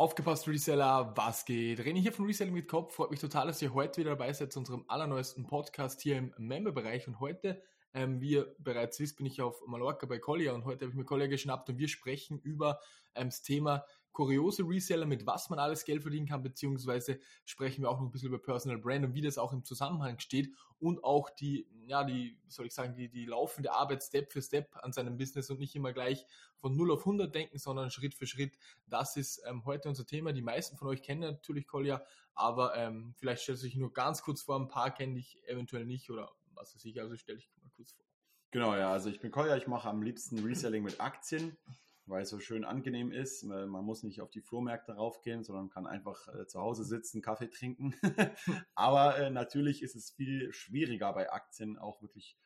Aufgepasst, Reseller, was geht? René hier von Reselling mit Kopf. Freut mich total, dass ihr heute wieder dabei seid zu unserem allerneuesten Podcast hier im Member-Bereich. Und heute, ähm, wie ihr bereits wisst, bin ich auf Mallorca bei Collier und heute habe ich mir Collier geschnappt und wir sprechen über ähm, das Thema kuriose Reseller, mit was man alles Geld verdienen kann, beziehungsweise sprechen wir auch noch ein bisschen über Personal Brand und wie das auch im Zusammenhang steht und auch die, ja, die, soll ich sagen, die, die laufende Arbeit Step für Step an seinem Business und nicht immer gleich von 0 auf 100 denken, sondern Schritt für Schritt. Das ist ähm, heute unser Thema. Die meisten von euch kennen natürlich Kolja, aber ähm, vielleicht stellt sich nur ganz kurz vor, ein paar kenne ich eventuell nicht oder was weiß ich, also stelle ich mal kurz vor. Genau, ja, also ich bin Kolja, ich mache am liebsten Reselling mit Aktien weil es so schön angenehm ist. Man muss nicht auf die Flohmärkte raufgehen, sondern kann einfach äh, zu Hause sitzen, Kaffee trinken. Aber äh, natürlich ist es viel schwieriger bei Aktien auch wirklich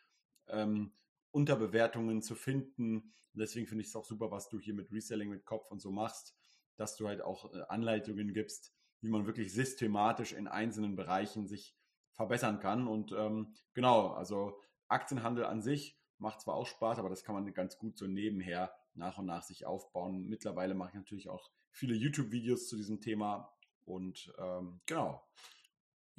ähm, Unterbewertungen zu finden. Deswegen finde ich es auch super, was du hier mit Reselling mit Kopf und so machst, dass du halt auch äh, Anleitungen gibst, wie man wirklich systematisch in einzelnen Bereichen sich verbessern kann. Und ähm, genau, also Aktienhandel an sich macht zwar auch Spaß, aber das kann man ganz gut so nebenher nach und nach sich aufbauen. Mittlerweile mache ich natürlich auch viele YouTube-Videos zu diesem Thema und ähm, genau.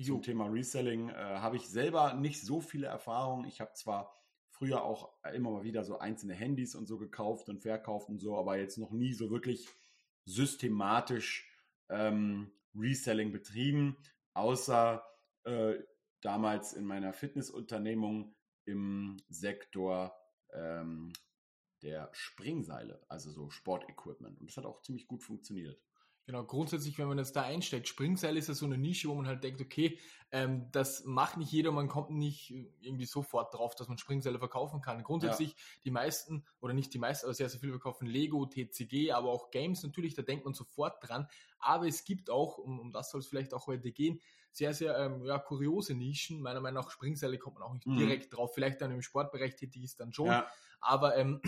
Zum Thema Reselling äh, habe ich selber nicht so viele Erfahrungen. Ich habe zwar früher auch immer mal wieder so einzelne Handys und so gekauft und verkauft und so, aber jetzt noch nie so wirklich systematisch ähm, Reselling betrieben, außer äh, damals in meiner Fitnessunternehmung im Sektor ähm, der Springseile, also so Sportequipment. Und das hat auch ziemlich gut funktioniert. Genau, grundsätzlich, wenn man jetzt da einsteigt, Springseil ist ja so eine Nische, wo man halt denkt, okay, ähm, das macht nicht jeder, man kommt nicht irgendwie sofort drauf, dass man Springseile verkaufen kann. Grundsätzlich, ja. die meisten, oder nicht die meisten, aber sehr, sehr viele verkaufen Lego, TCG, aber auch Games natürlich, da denkt man sofort dran. Aber es gibt auch, um, um das soll es vielleicht auch heute gehen, sehr, sehr ähm, ja, kuriose Nischen. Meiner Meinung nach, Springseile kommt man auch nicht mhm. direkt drauf. Vielleicht dann im Sportbereich tätig ist dann schon. Ja. Aber ähm,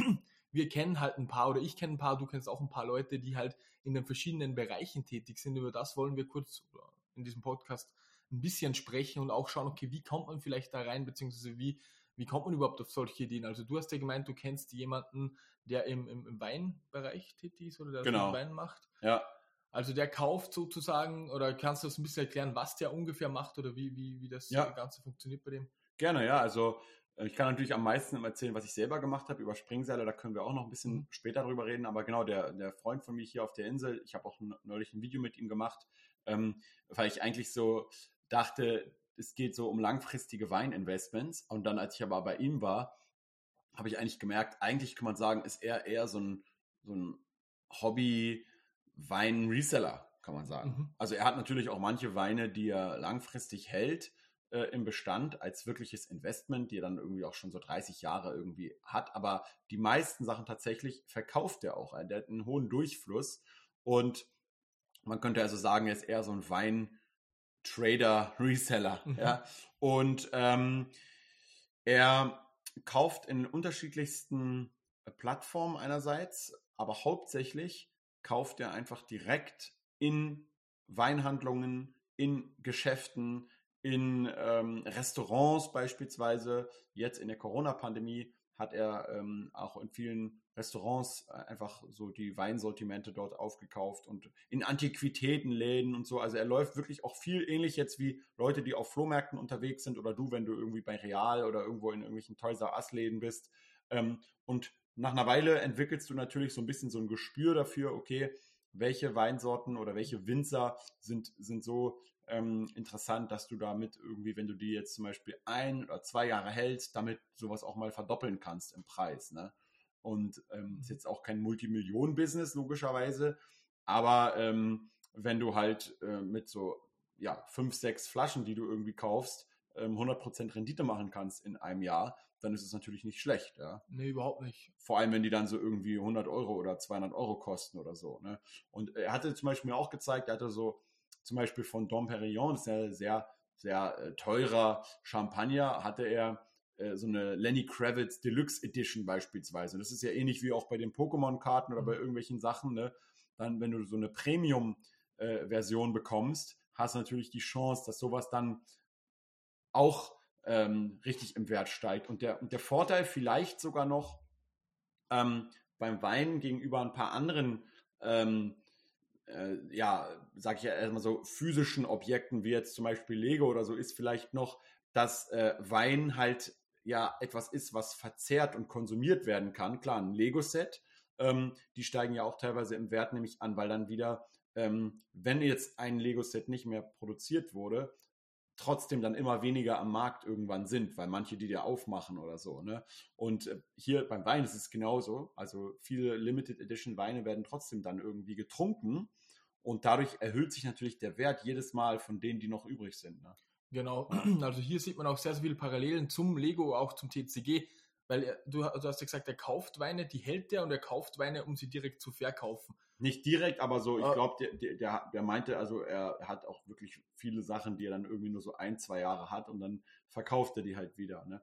wir kennen halt ein paar oder ich kenne ein paar, du kennst auch ein paar Leute, die halt in den verschiedenen Bereichen tätig sind. Über das wollen wir kurz in diesem Podcast ein bisschen sprechen und auch schauen, okay, wie kommt man vielleicht da rein, beziehungsweise wie, wie kommt man überhaupt auf solche Ideen? Also du hast ja gemeint, du kennst jemanden, der im, im, im Weinbereich tätig ist oder der genau. Wein macht. Ja. Also der kauft sozusagen, oder kannst du das ein bisschen erklären, was der ungefähr macht oder wie, wie, wie das ja. Ganze funktioniert bei dem? Gerne, ja. Also ich kann natürlich am meisten erzählen, was ich selber gemacht habe über Springseile. Da können wir auch noch ein bisschen mhm. später drüber reden. Aber genau, der, der Freund von mir hier auf der Insel, ich habe auch neulich ein Video mit ihm gemacht, ähm, weil ich eigentlich so dachte, es geht so um langfristige Weininvestments. Und dann, als ich aber bei ihm war, habe ich eigentlich gemerkt, eigentlich kann man sagen, ist er eher so ein, so ein Hobby-Wein-Reseller, kann man sagen. Mhm. Also er hat natürlich auch manche Weine, die er langfristig hält äh, im Bestand als wirkliches Investment, die er dann irgendwie auch schon so 30 Jahre irgendwie hat. Aber die meisten Sachen tatsächlich verkauft er auch. Der hat einen hohen Durchfluss und man könnte also sagen, er ist eher so ein Wein-Trader, Reseller. Mhm. Ja? Und ähm, er kauft in unterschiedlichsten Plattformen einerseits, aber hauptsächlich kauft er einfach direkt in Weinhandlungen, in Geschäften, in ähm, Restaurants beispielsweise. Jetzt in der Corona-Pandemie hat er ähm, auch in vielen Restaurants äh, einfach so die Weinsortimente dort aufgekauft und in Antiquitätenläden und so. Also er läuft wirklich auch viel ähnlich jetzt wie Leute, die auf Flohmärkten unterwegs sind oder du, wenn du irgendwie bei Real oder irgendwo in irgendwelchen Toys R Us Läden bist. Ähm, und nach einer Weile entwickelst du natürlich so ein bisschen so ein Gespür dafür, okay, welche Weinsorten oder welche Winzer sind, sind so ähm, interessant, dass du damit irgendwie, wenn du die jetzt zum Beispiel ein oder zwei Jahre hältst, damit sowas auch mal verdoppeln kannst im Preis. Ne? Und ähm, ist jetzt auch kein Multimillionen-Business, logischerweise. Aber ähm, wenn du halt äh, mit so ja, fünf, sechs Flaschen, die du irgendwie kaufst, ähm, 100% Rendite machen kannst in einem Jahr, dann ist es natürlich nicht schlecht. Ja? Nee, überhaupt nicht. Vor allem, wenn die dann so irgendwie 100 Euro oder 200 Euro kosten oder so. Ne? Und er hatte zum Beispiel mir auch gezeigt, er hatte so zum Beispiel von Dom Perignon, das ist ja sehr, sehr äh, teurer Champagner, hatte er äh, so eine Lenny Kravitz Deluxe Edition beispielsweise. Das ist ja ähnlich wie auch bei den Pokémon-Karten oder bei mhm. irgendwelchen Sachen. Ne? Dann, wenn du so eine Premium-Version äh, bekommst, hast du natürlich die Chance, dass sowas dann auch ähm, richtig im Wert steigt. Und der, und der Vorteil vielleicht sogar noch ähm, beim Wein gegenüber ein paar anderen ähm, äh, ja, sag ich ja erstmal so, physischen Objekten wie jetzt zum Beispiel Lego oder so, ist vielleicht noch, dass äh, Wein halt ja etwas ist, was verzehrt und konsumiert werden kann. Klar, ein Lego-Set, ähm, die steigen ja auch teilweise im Wert nämlich an, weil dann wieder, ähm, wenn jetzt ein Lego-Set nicht mehr produziert wurde, trotzdem dann immer weniger am Markt irgendwann sind, weil manche die dir aufmachen oder so. Ne? Und äh, hier beim Wein ist es genauso. Also viele Limited Edition Weine werden trotzdem dann irgendwie getrunken und dadurch erhöht sich natürlich der Wert jedes Mal von denen, die noch übrig sind. Ne? Genau, also hier sieht man auch sehr, sehr viele Parallelen zum Lego, auch zum TCG, weil er, du, du, hast ja gesagt, er kauft Weine, die hält er und er kauft Weine, um sie direkt zu verkaufen. Nicht direkt, aber so, ich ah. glaube, der, der, der, meinte, also er hat auch wirklich viele Sachen, die er dann irgendwie nur so ein, zwei Jahre hat und dann verkauft er die halt wieder. Ne?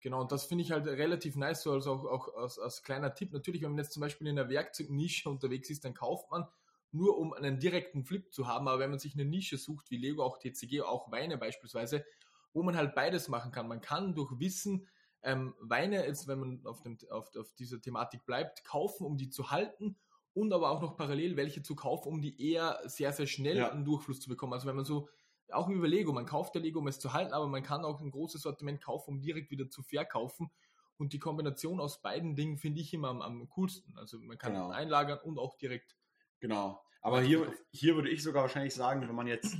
Genau, und das finde ich halt relativ nice, so also auch, auch als, als kleiner Tipp. Natürlich, wenn man jetzt zum Beispiel in der Werkzeugnische unterwegs ist, dann kauft man nur um einen direkten Flip zu haben. Aber wenn man sich eine Nische sucht, wie Lego, auch TCG, auch Weine beispielsweise, wo man halt beides machen kann. Man kann durch Wissen ähm, Weine, jetzt wenn man auf, dem, auf, auf dieser Thematik bleibt, kaufen, um die zu halten und aber auch noch parallel welche zu kaufen, um die eher sehr, sehr schnell ja. einen Durchfluss zu bekommen. Also wenn man so, auch über Lego, man kauft der Lego, um es zu halten, aber man kann auch ein großes Sortiment kaufen, um direkt wieder zu verkaufen. Und die Kombination aus beiden Dingen finde ich immer am, am coolsten. Also man kann genau. einlagern und auch direkt Genau. Aber hier, hier würde ich sogar wahrscheinlich sagen, wenn man jetzt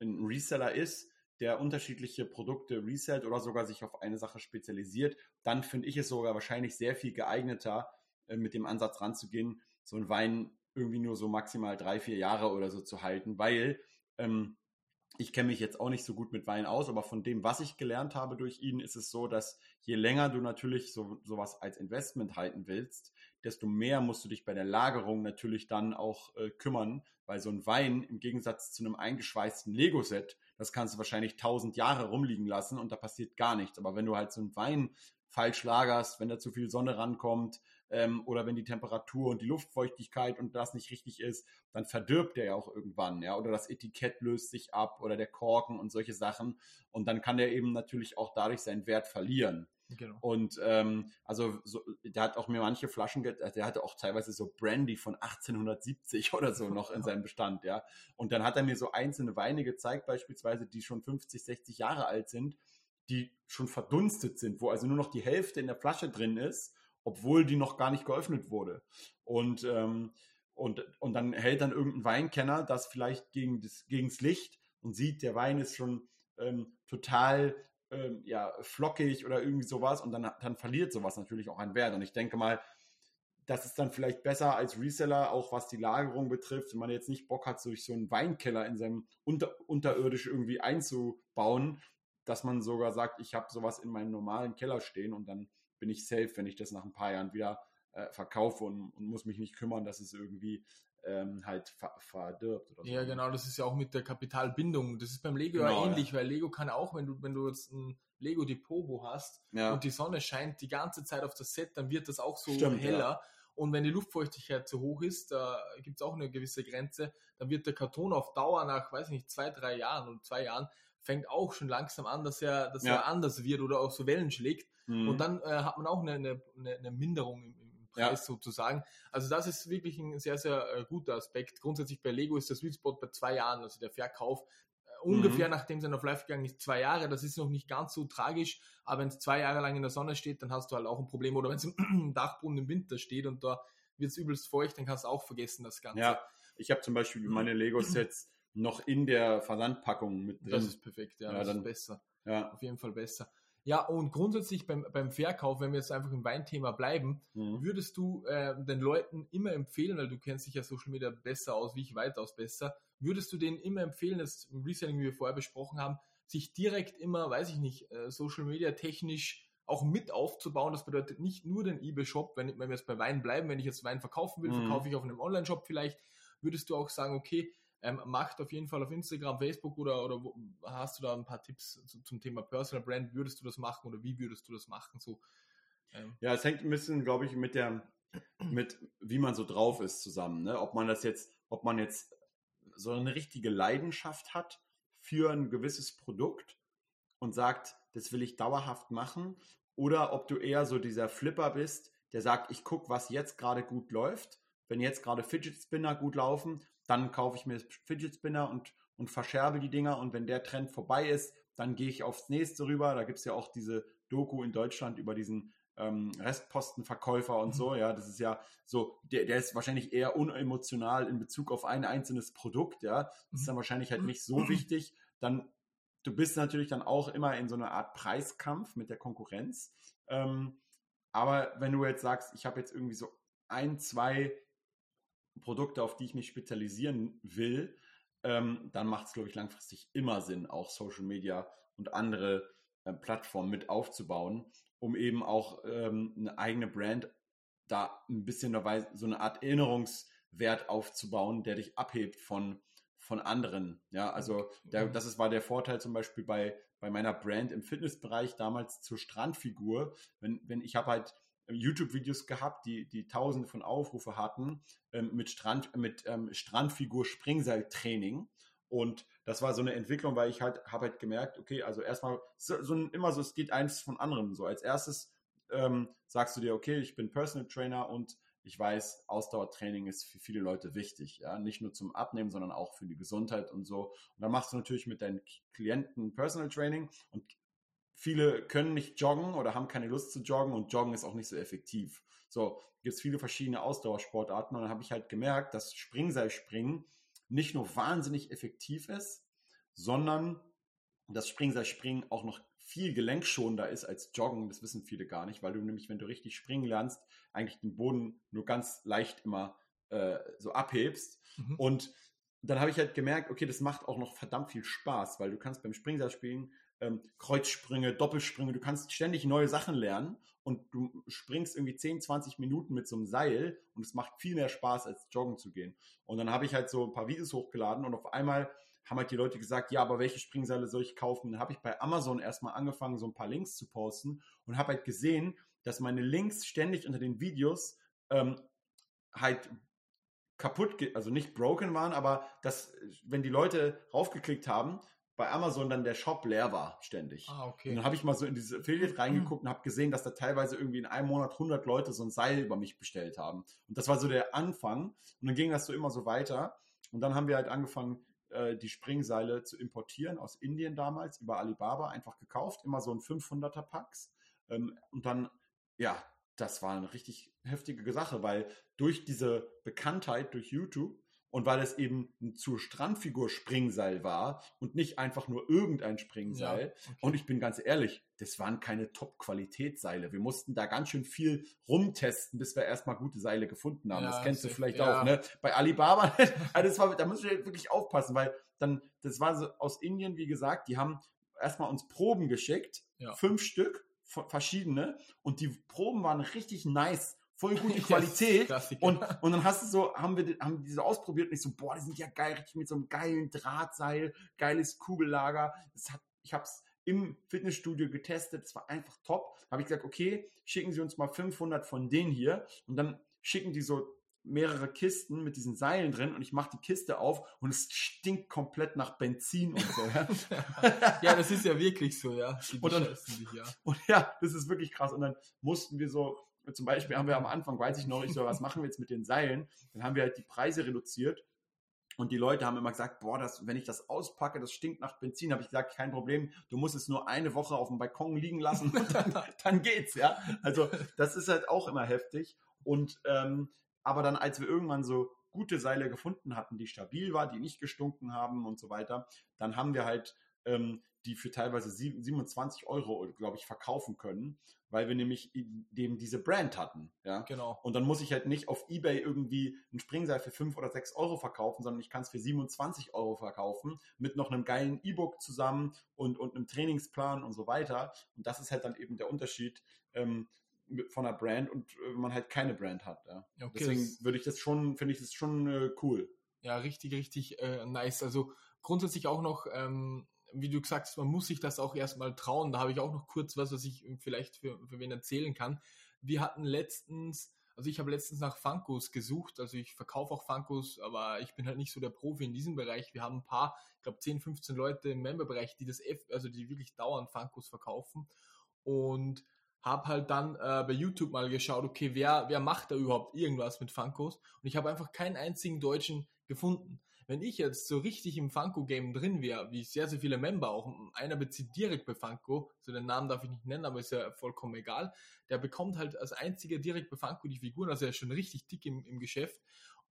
ein Reseller ist, der unterschiedliche Produkte resellt oder sogar sich auf eine Sache spezialisiert, dann finde ich es sogar wahrscheinlich sehr viel geeigneter, äh, mit dem Ansatz ranzugehen, so einen Wein irgendwie nur so maximal drei, vier Jahre oder so zu halten, weil ähm, ich kenne mich jetzt auch nicht so gut mit Wein aus, aber von dem, was ich gelernt habe durch ihn, ist es so, dass je länger du natürlich so sowas als Investment halten willst, desto mehr musst du dich bei der Lagerung natürlich dann auch äh, kümmern, weil so ein Wein im Gegensatz zu einem eingeschweißten Lego-Set, das kannst du wahrscheinlich tausend Jahre rumliegen lassen und da passiert gar nichts. Aber wenn du halt so einen Wein falsch lagerst, wenn da zu viel Sonne rankommt ähm, oder wenn die Temperatur und die Luftfeuchtigkeit und das nicht richtig ist, dann verdirbt der ja auch irgendwann, ja, oder das Etikett löst sich ab oder der Korken und solche Sachen und dann kann der eben natürlich auch dadurch seinen Wert verlieren. Genau. Und ähm, also so, der hat auch mir manche Flaschen, der hatte auch teilweise so Brandy von 1870 oder so noch in seinem Bestand, ja. Und dann hat er mir so einzelne Weine gezeigt, beispielsweise, die schon 50, 60 Jahre alt sind, die schon verdunstet sind, wo also nur noch die Hälfte in der Flasche drin ist, obwohl die noch gar nicht geöffnet wurde. Und, ähm, und, und dann hält dann irgendein Weinkenner das vielleicht gegen das, gegens Licht und sieht, der Wein ist schon ähm, total ähm, ja, flockig oder irgendwie sowas und dann, dann verliert sowas natürlich auch einen Wert. Und ich denke mal, das ist dann vielleicht besser als Reseller, auch was die Lagerung betrifft, wenn man jetzt nicht Bock hat, durch so einen Weinkeller in seinem unter, unterirdisch irgendwie einzubauen, dass man sogar sagt, ich habe sowas in meinem normalen Keller stehen und dann bin ich safe, wenn ich das nach ein paar Jahren wieder äh, verkaufe und, und, muss mich nicht kümmern, dass es irgendwie ähm, halt ver verdirbt. Oder so. Ja, genau, das ist ja auch mit der Kapitalbindung. Das ist beim Lego genau, ja ähnlich, ja. weil Lego kann auch, wenn du, wenn du jetzt ein Lego Depot wo hast ja. und die Sonne scheint die ganze Zeit auf das Set, dann wird das auch so Stimmt, heller. Und wenn die Luftfeuchtigkeit zu hoch ist, da gibt es auch eine gewisse Grenze, dann wird der Karton auf Dauer nach, weiß nicht, zwei, drei Jahren und zwei Jahren fängt auch schon langsam an, dass er, dass ja. er anders wird oder auch so Wellen schlägt. Mhm. Und dann äh, hat man auch eine, eine, eine Minderung im, Preis ja. sozusagen. Also das ist wirklich ein sehr, sehr äh, guter Aspekt. Grundsätzlich bei Lego ist der Sweet Spot bei zwei Jahren, also der Verkauf äh, ungefähr mhm. nachdem sein auf Live gegangen ist, zwei Jahre. Das ist noch nicht ganz so tragisch, aber wenn es zwei Jahre lang in der Sonne steht, dann hast du halt auch ein Problem. Oder wenn es im Dachboden im Winter steht und da wird es übelst feucht, dann kannst du auch vergessen das Ganze. Ja, ich habe zum Beispiel meine Lego-Sets noch in der Versandpackung mit drin. Das ist perfekt, ja, ja das dann, ist besser. Ja. Auf jeden Fall besser. Ja, und grundsätzlich beim, beim Verkauf, wenn wir jetzt einfach im Weinthema bleiben, mhm. würdest du äh, den Leuten immer empfehlen, weil du kennst dich ja Social Media besser aus, wie ich weitaus besser, würdest du denen immer empfehlen, das im Reselling, wie wir vorher besprochen haben, sich direkt immer, weiß ich nicht, äh, Social Media technisch auch mit aufzubauen. Das bedeutet nicht nur den eBay-Shop, wenn, wenn wir jetzt bei Wein bleiben, wenn ich jetzt Wein verkaufen will, mhm. verkaufe ich auf einem Online-Shop vielleicht, würdest du auch sagen, okay, ähm, macht auf jeden Fall auf Instagram, Facebook oder, oder wo, hast du da ein paar Tipps zu, zum Thema Personal Brand? Würdest du das machen oder wie würdest du das machen? So, ähm. Ja, es hängt ein bisschen, glaube ich, mit der, mit wie man so drauf ist zusammen. Ne? Ob man das jetzt, ob man jetzt so eine richtige Leidenschaft hat für ein gewisses Produkt und sagt, das will ich dauerhaft machen, oder ob du eher so dieser Flipper bist, der sagt, ich gucke, was jetzt gerade gut läuft wenn jetzt gerade Fidget Spinner gut laufen, dann kaufe ich mir Fidget Spinner und, und verscherbe die Dinger. Und wenn der Trend vorbei ist, dann gehe ich aufs nächste rüber. Da gibt es ja auch diese Doku in Deutschland über diesen ähm, Restpostenverkäufer und mhm. so. Ja, das ist ja so, der, der ist wahrscheinlich eher unemotional in Bezug auf ein einzelnes Produkt. Ja, das ist dann wahrscheinlich halt nicht so wichtig. Dann, du bist natürlich dann auch immer in so einer Art Preiskampf mit der Konkurrenz. Ähm, aber wenn du jetzt sagst, ich habe jetzt irgendwie so ein, zwei Produkte, auf die ich mich spezialisieren will, ähm, dann macht es, glaube ich, langfristig immer Sinn, auch Social Media und andere äh, Plattformen mit aufzubauen, um eben auch ähm, eine eigene Brand da ein bisschen dabei, so eine Art Erinnerungswert aufzubauen, der dich abhebt von, von anderen. Ja, also der, das ist, war der Vorteil zum Beispiel bei, bei meiner Brand im Fitnessbereich damals zur Strandfigur. Wenn, wenn ich habe halt YouTube-Videos gehabt, die, die tausende von Aufrufe hatten, ähm, mit, Strand, mit ähm, Strandfigur Springseiltraining. Und das war so eine Entwicklung, weil ich halt habe halt gemerkt, okay, also erstmal so, so, immer so, es geht eins von anderem. So als erstes ähm, sagst du dir, okay, ich bin Personal Trainer und ich weiß, Ausdauertraining ist für viele Leute wichtig, ja, nicht nur zum Abnehmen, sondern auch für die Gesundheit und so. Und dann machst du natürlich mit deinen Klienten Personal Training und viele können nicht joggen oder haben keine Lust zu joggen und joggen ist auch nicht so effektiv. So, gibt es viele verschiedene Ausdauersportarten und dann habe ich halt gemerkt, dass Springseilspringen nicht nur wahnsinnig effektiv ist, sondern das Springseilspringen auch noch viel gelenkschonender ist als Joggen. Das wissen viele gar nicht, weil du nämlich, wenn du richtig springen lernst, eigentlich den Boden nur ganz leicht immer äh, so abhebst. Mhm. Und dann habe ich halt gemerkt, okay, das macht auch noch verdammt viel Spaß, weil du kannst beim Springseilspringen ähm, Kreuzsprünge, Doppelsprünge, du kannst ständig neue Sachen lernen und du springst irgendwie 10, 20 Minuten mit so einem Seil und es macht viel mehr Spaß, als joggen zu gehen. Und dann habe ich halt so ein paar Videos hochgeladen und auf einmal haben halt die Leute gesagt, ja, aber welche Springseile soll ich kaufen? Dann habe ich bei Amazon erstmal angefangen, so ein paar Links zu posten und habe halt gesehen, dass meine Links ständig unter den Videos ähm, halt kaputt, also nicht broken waren, aber dass, wenn die Leute raufgeklickt haben, bei Amazon dann der Shop leer war ständig. Ah, okay. Und dann habe ich mal so in dieses Affiliate reingeguckt und habe gesehen, dass da teilweise irgendwie in einem Monat 100 Leute so ein Seil über mich bestellt haben. Und das war so der Anfang. Und dann ging das so immer so weiter. Und dann haben wir halt angefangen, äh, die Springseile zu importieren aus Indien damals über Alibaba einfach gekauft, immer so ein 500er Packs. Ähm, und dann, ja, das war eine richtig heftige Sache, weil durch diese Bekanntheit durch YouTube und weil es eben ein zur Strandfigur Springseil war und nicht einfach nur irgendein Springseil. Ja, okay. Und ich bin ganz ehrlich, das waren keine Top-Qualitätsseile. Wir mussten da ganz schön viel rumtesten, bis wir erstmal gute Seile gefunden haben. Ja, das kennst du vielleicht ja. auch, ne? Bei Alibaba, also das war, da musst du wirklich aufpassen, weil dann, das war so aus Indien, wie gesagt, die haben erstmal uns Proben geschickt, fünf Stück, verschiedene, und die Proben waren richtig nice voll gute Qualität. und, und dann hast du so, haben wir haben diese ausprobiert und ich so, boah, die sind ja geil, richtig mit so einem geilen Drahtseil, geiles Kugellager. Das hat, ich habe es im Fitnessstudio getestet, es war einfach top. Habe ich gesagt, okay, schicken Sie uns mal 500 von denen hier und dann schicken die so mehrere Kisten mit diesen Seilen drin und ich mache die Kiste auf und es stinkt komplett nach Benzin und so. Ja, ja das ist ja wirklich so, ja. Und, dann, dich, ja. und ja, das ist wirklich krass. Und dann mussten wir so zum Beispiel haben wir am Anfang, weiß ich noch nicht so, was machen wir jetzt mit den Seilen? Dann haben wir halt die Preise reduziert. Und die Leute haben immer gesagt, boah, das, wenn ich das auspacke, das stinkt nach Benzin. Habe ich gesagt, kein Problem, du musst es nur eine Woche auf dem Balkon liegen lassen und dann, dann geht's, ja. Also das ist halt auch immer heftig. Und ähm, aber dann, als wir irgendwann so gute Seile gefunden hatten, die stabil war, die nicht gestunken haben und so weiter, dann haben wir halt ähm, die für teilweise 27 Euro, glaube ich, verkaufen können, weil wir nämlich dem diese Brand hatten. Ja? Genau. Und dann muss ich halt nicht auf Ebay irgendwie ein Springseil für 5 oder 6 Euro verkaufen, sondern ich kann es für 27 Euro verkaufen, mit noch einem geilen E-Book zusammen und, und einem Trainingsplan und so weiter. Und das ist halt dann eben der Unterschied ähm, von einer Brand und äh, man halt keine Brand hat. Ja? Okay, Deswegen würde ich das schon, finde ich das schon äh, cool. Ja, richtig, richtig äh, nice. Also grundsätzlich auch noch ähm, wie du gesagt hast, man muss sich das auch erstmal trauen. Da habe ich auch noch kurz was, was ich vielleicht für, für wen erzählen kann. Wir hatten letztens, also ich habe letztens nach Funkos gesucht, also ich verkaufe auch Funkos, aber ich bin halt nicht so der Profi in diesem Bereich. Wir haben ein paar, ich glaube 10, 15 Leute im Memberbereich, die das F, also die wirklich dauernd Funkos verkaufen und habe halt dann äh, bei YouTube mal geschaut, okay, wer, wer macht da überhaupt irgendwas mit Funkos? Und ich habe einfach keinen einzigen Deutschen gefunden. Wenn ich jetzt so richtig im Funko-Game drin wäre, wie sehr, sehr viele Member, auch einer bezieht direkt bei Funko, so den Namen darf ich nicht nennen, aber ist ja vollkommen egal, der bekommt halt als einziger direkt bei Funko die Figuren, also er ist schon richtig dick im, im Geschäft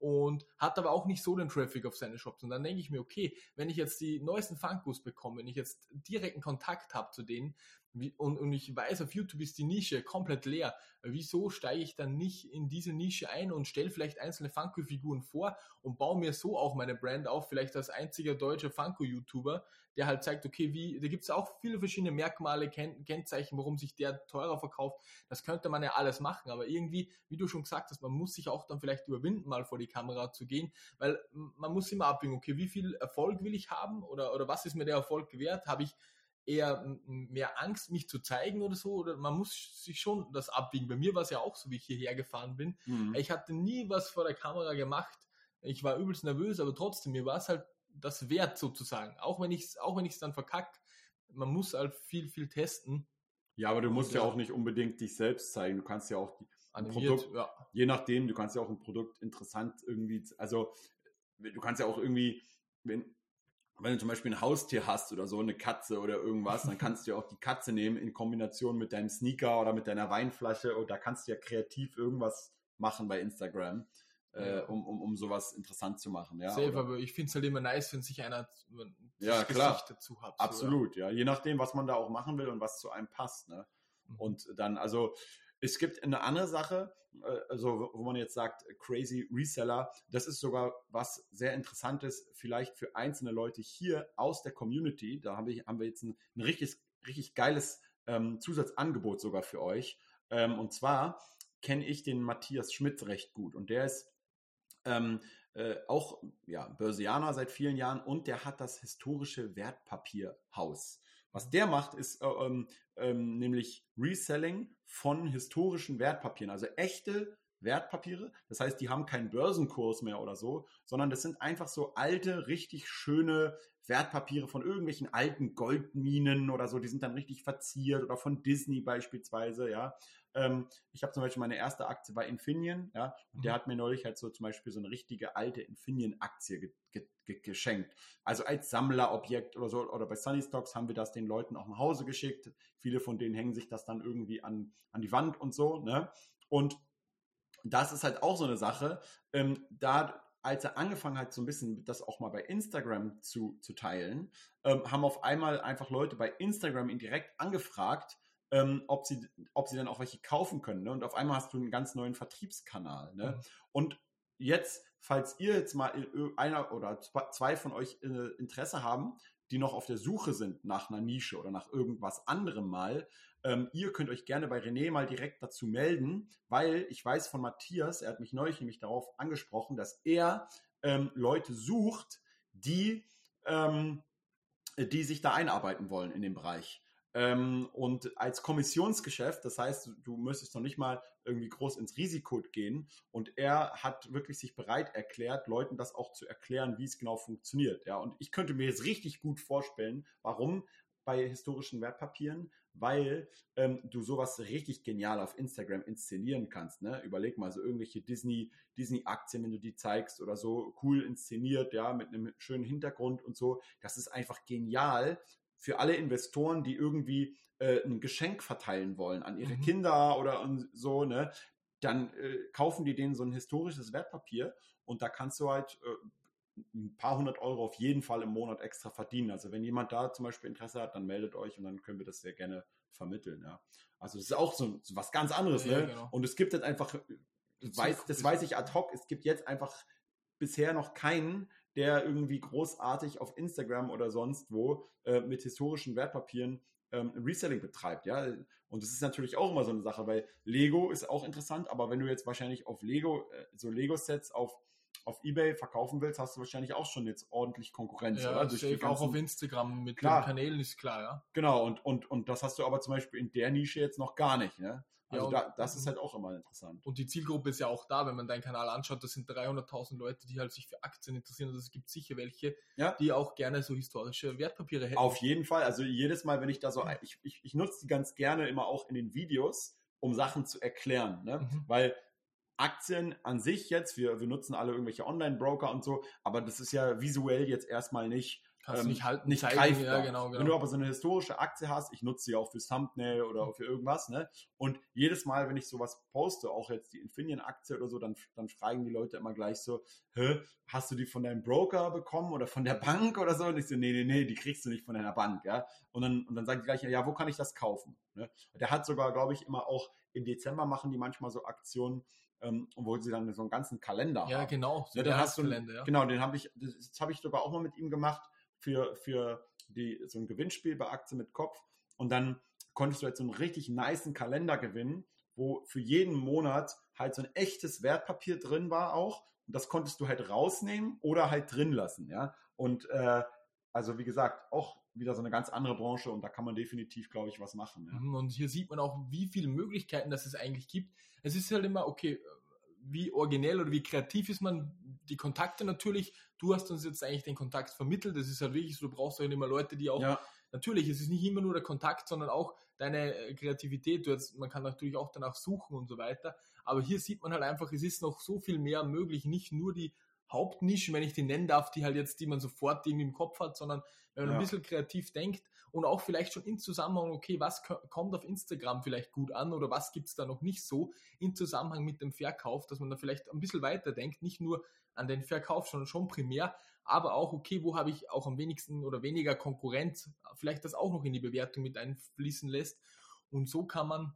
und hat aber auch nicht so den Traffic auf seine Shops. Und dann denke ich mir, okay, wenn ich jetzt die neuesten Funkos bekomme, wenn ich jetzt direkten Kontakt habe zu denen, und, und ich weiß, auf YouTube ist die Nische komplett leer. Wieso steige ich dann nicht in diese Nische ein und stelle vielleicht einzelne Funko-Figuren vor und baue mir so auch meine Brand auf, vielleicht als einziger deutscher Funko-YouTuber, der halt zeigt, okay, wie, da gibt es auch viele verschiedene Merkmale, Ken Kennzeichen, warum sich der teurer verkauft. Das könnte man ja alles machen, aber irgendwie, wie du schon gesagt hast, man muss sich auch dann vielleicht überwinden, mal vor die Kamera zu gehen, weil man muss immer abwägen, okay, wie viel Erfolg will ich haben oder, oder was ist mir der Erfolg wert? Habe ich eher mehr Angst, mich zu zeigen oder so. Oder man muss sich schon das abwiegen. Bei mir war es ja auch so, wie ich hierher gefahren bin. Mhm. Ich hatte nie was vor der Kamera gemacht. Ich war übelst nervös, aber trotzdem, mir war es halt das wert sozusagen. Auch wenn ich es auch wenn ich es dann verkacke, man muss halt viel, viel testen. Ja, aber du musst Und, ja auch nicht unbedingt dich selbst zeigen. Du kannst ja auch die, ein Produkt, ja. je nachdem, du kannst ja auch ein Produkt interessant irgendwie, also du kannst ja auch irgendwie, wenn, wenn du zum Beispiel ein Haustier hast oder so, eine Katze oder irgendwas, dann kannst du ja auch die Katze nehmen in Kombination mit deinem Sneaker oder mit deiner Weinflasche und da kannst du ja kreativ irgendwas machen bei Instagram, äh, um, um, um sowas interessant zu machen. Ja, Safe, aber ich finde es halt immer nice, wenn sich einer ja, klar. dazu hat. Absolut, so, ja. ja. Je nachdem, was man da auch machen will und was zu einem passt. Ne? Mhm. Und dann, also es gibt eine andere Sache, äh, also wo man jetzt sagt, crazy Reseller, das ist sogar was sehr Interessantes, vielleicht für einzelne Leute hier aus der Community. Da haben wir, haben wir jetzt ein, ein richtig, richtig geiles ähm, Zusatzangebot sogar für euch. Ähm, und zwar kenne ich den Matthias Schmidt recht gut und der ist ähm, äh, auch ja, Börsianer seit vielen Jahren und der hat das historische Wertpapierhaus. Was der macht, ist äh, ähm, ähm, nämlich Reselling von historischen Wertpapieren, also echte Wertpapiere. Das heißt, die haben keinen Börsenkurs mehr oder so, sondern das sind einfach so alte, richtig schöne Wertpapiere von irgendwelchen alten Goldminen oder so. Die sind dann richtig verziert oder von Disney beispielsweise, ja. Ähm, ich habe zum Beispiel meine erste Aktie bei Infineon, ja, und der mhm. hat mir neulich halt so zum Beispiel so eine richtige alte Infineon-Aktie ge ge ge geschenkt. Also als Sammlerobjekt oder so, oder bei Sunny Stocks haben wir das den Leuten auch nach Hause geschickt. Viele von denen hängen sich das dann irgendwie an, an die Wand und so, ne? Und das ist halt auch so eine Sache. Ähm, da als er angefangen hat, so ein bisschen das auch mal bei Instagram zu, zu teilen, ähm, haben auf einmal einfach Leute bei Instagram ihn direkt angefragt, ähm, ob, sie, ob sie dann auch welche kaufen können. Ne? Und auf einmal hast du einen ganz neuen Vertriebskanal. Ne? Mhm. Und jetzt, falls ihr jetzt mal einer oder zwei von euch äh, Interesse haben, die noch auf der Suche sind nach einer Nische oder nach irgendwas anderem mal, ähm, ihr könnt euch gerne bei René mal direkt dazu melden, weil ich weiß von Matthias, er hat mich neulich nämlich darauf angesprochen, dass er ähm, Leute sucht, die, ähm, die sich da einarbeiten wollen in dem Bereich. Ähm, und als Kommissionsgeschäft, das heißt, du müsstest noch nicht mal irgendwie groß ins Risiko gehen. Und er hat wirklich sich bereit erklärt, Leuten das auch zu erklären, wie es genau funktioniert. Ja, und ich könnte mir jetzt richtig gut vorstellen, warum bei historischen Wertpapieren, weil ähm, du sowas richtig genial auf Instagram inszenieren kannst. Ne? Überleg mal, so irgendwelche Disney, Disney-Aktien, wenn du die zeigst oder so, cool inszeniert, ja, mit einem schönen Hintergrund und so. Das ist einfach genial für alle Investoren, die irgendwie äh, ein Geschenk verteilen wollen an ihre mhm. Kinder oder so, ne? Dann äh, kaufen die denen so ein historisches Wertpapier und da kannst du halt äh, ein paar hundert Euro auf jeden Fall im Monat extra verdienen. Also wenn jemand da zum Beispiel Interesse hat, dann meldet euch und dann können wir das sehr gerne vermitteln. Ja. Also das ist auch so, so was ganz anderes. Ja, ne? Genau. Und es gibt jetzt einfach, weiß, das weiß ich ad hoc, es gibt jetzt einfach bisher noch keinen, der irgendwie großartig auf Instagram oder sonst wo äh, mit historischen Wertpapieren ähm, Reselling betreibt, ja. Und das ist natürlich auch immer so eine Sache, weil Lego ist auch interessant, aber wenn du jetzt wahrscheinlich auf Lego, äh, so Lego-Sets auf auf Ebay verkaufen willst, hast du wahrscheinlich auch schon jetzt ordentlich Konkurrenz, ja, oder? Durch safe, auch auf Instagram mit klar. den Kanälen ist klar, ja. Genau, und, und, und das hast du aber zum Beispiel in der Nische jetzt noch gar nicht, ne? Also Ja, da, das ist halt auch immer interessant. Und die Zielgruppe ist ja auch da, wenn man deinen Kanal anschaut, das sind 300.000 Leute, die halt sich für Aktien interessieren und es gibt sicher welche, Ja. die auch gerne so historische Wertpapiere hätten. Auf jeden Fall. Also jedes Mal, wenn ich da so, ich, ich, ich nutze die ganz gerne immer auch in den Videos, um Sachen zu erklären. Ne? Mhm. Weil Aktien an sich jetzt, wir, wir nutzen alle irgendwelche Online-Broker und so, aber das ist ja visuell jetzt erstmal nicht, Kannst ähm, du nicht halten, nicht zeigen, greifbar. ja, genau, genau. Wenn du aber so eine historische Aktie hast, ich nutze sie auch fürs Thumbnail oder für irgendwas, ne? Und jedes Mal, wenn ich sowas poste, auch jetzt die Infineon-Aktie oder so, dann, dann fragen die Leute immer gleich so, hä, hast du die von deinem Broker bekommen oder von der Bank oder so? Und ich so, nee, nee, nee, die kriegst du nicht von deiner Bank, ja? Und dann, und dann sagen die gleich, ja, wo kann ich das kaufen? Ne? Der hat sogar, glaube ich, immer auch im Dezember machen die manchmal so Aktionen, ähm, wo sie dann so einen ganzen Kalender ja, haben. genau. So Ja, der dann hast du, Jahreskalender, ja. Genau, den habe ich, das, das habe ich sogar auch mal mit ihm gemacht für, für die, so ein Gewinnspiel bei Aktie mit Kopf. Und dann konntest du halt so einen richtig niceen Kalender gewinnen, wo für jeden Monat halt so ein echtes Wertpapier drin war auch. Und das konntest du halt rausnehmen oder halt drin lassen, ja. Und äh, also wie gesagt, auch wieder so eine ganz andere Branche und da kann man definitiv, glaube ich, was machen. Ja. Mhm, Und hier sieht man auch, wie viele Möglichkeiten das es eigentlich gibt. Es ist halt immer, okay, wie originell oder wie kreativ ist man, die Kontakte natürlich. Du hast uns jetzt eigentlich den Kontakt vermittelt. Das ist halt wirklich so, du brauchst halt immer Leute, die auch, Ja, natürlich, es ist nicht immer nur der Kontakt, sondern auch deine äh, Kreativität. Jetzt, man kann natürlich auch danach suchen und so weiter. Aber hier sieht man halt einfach, es ist noch so viel mehr möglich. Nicht nur die Hauptnischen, wenn ich die nennen darf, die halt jetzt, die man sofort irgendwie im Kopf hat, sondern wenn man Ja. ein bisschen kreativ denkt und auch vielleicht schon in Zusammenhang, okay, was ko- kommt auf Instagram vielleicht gut an oder was gibt es da noch nicht so in Zusammenhang mit dem Verkauf, dass man da vielleicht ein bisschen weiter denkt, nicht nur an den Verkauf, sondern schon primär, aber auch, okay, wo habe ich auch am wenigsten oder weniger Konkurrenz, vielleicht das auch noch in die Bewertung mit einfließen lässt. Und so kann man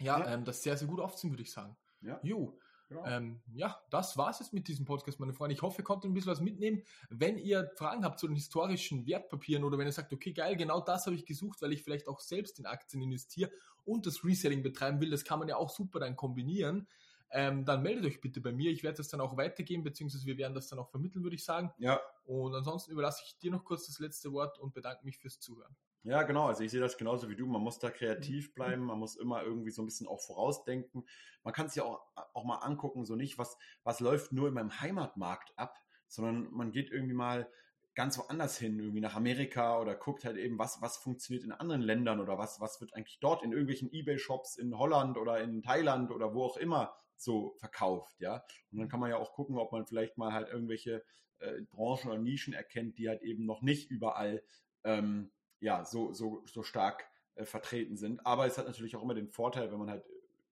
ja, Ja. Ähm, das sehr, sehr gut aufziehen, würde ich sagen. ja, Jo, genau. ähm, ja, das war's jetzt mit diesem Podcast, meine Freunde. Ich hoffe, ihr konntet ein bisschen was mitnehmen. Wenn ihr Fragen habt zu den historischen Wertpapieren oder wenn ihr sagt, okay, geil, genau das habe ich gesucht, weil ich vielleicht auch selbst in Aktien investiere und das Reselling betreiben will, das kann man ja auch super dann kombinieren. Ähm, dann meldet euch bitte bei mir. Ich werde das dann auch weitergeben, beziehungsweise wir werden das dann auch vermitteln, würde ich sagen. ja, Und ansonsten überlasse ich dir noch kurz das letzte Wort und bedanke mich fürs Zuhören. Ja, genau. Also ich sehe das genauso wie du. Man muss da Mhm. kreativ bleiben. Man muss immer irgendwie so ein bisschen auch vorausdenken. Man kann es ja auch, auch mal angucken, so nicht, was, was läuft nur in meinem Heimatmarkt ab, sondern man geht irgendwie mal ganz woanders hin, irgendwie nach Amerika oder guckt halt eben, was, was funktioniert in anderen Ländern oder was, was wird eigentlich dort in irgendwelchen Ebay-Shops in Holland oder in Thailand oder wo auch immer so verkauft, ja. Und dann kann man ja auch gucken, ob man vielleicht mal halt irgendwelche äh, Branchen oder Nischen erkennt, die halt eben noch nicht überall ähm, ja, so, so, so stark äh, vertreten sind. Aber es hat natürlich auch immer den Vorteil, wenn man halt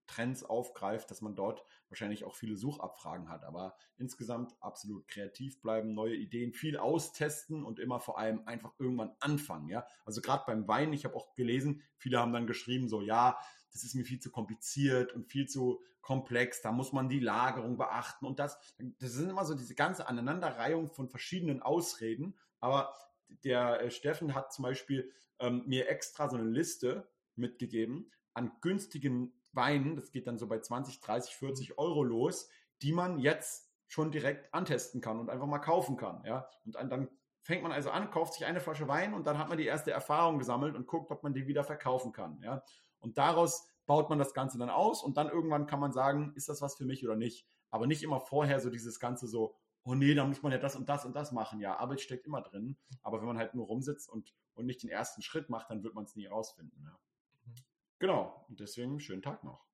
Trends aufgreift, dass man dort wahrscheinlich auch viele Suchabfragen hat. Aber insgesamt absolut kreativ bleiben, neue Ideen, viel austesten und immer vor allem einfach irgendwann anfangen. Ja, also gerade beim Wein, ich habe auch gelesen, viele haben dann geschrieben so, ja, das ist mir viel zu kompliziert und viel zu komplex. Da muss man die Lagerung beachten und das. Das sind immer so diese ganze Aneinanderreihung von verschiedenen Ausreden. Aber der äh, Steffen hat zum Beispiel ähm, mir extra so eine Liste mitgegeben an günstigen Weinen. Das geht dann so bei 20, 30, 40 Euro los, die man jetzt schon direkt antesten kann und einfach mal kaufen kann. Ja? Und dann, dann fängt man also an, kauft sich eine Flasche Wein und dann hat man die erste Erfahrung gesammelt und guckt, ob man die wieder verkaufen kann. Ja? Und daraus baut man das Ganze dann aus und dann irgendwann kann man sagen, ist das was für mich oder nicht. Aber nicht immer vorher so dieses Ganze so, oh nee, da muss man ja das und das und das machen. Ja, Arbeit steckt immer drin. Aber wenn man halt nur rumsitzt und, und nicht den ersten Schritt macht, dann wird man es nie rausfinden. Ja. Mhm. Genau. Und deswegen schönen Tag noch.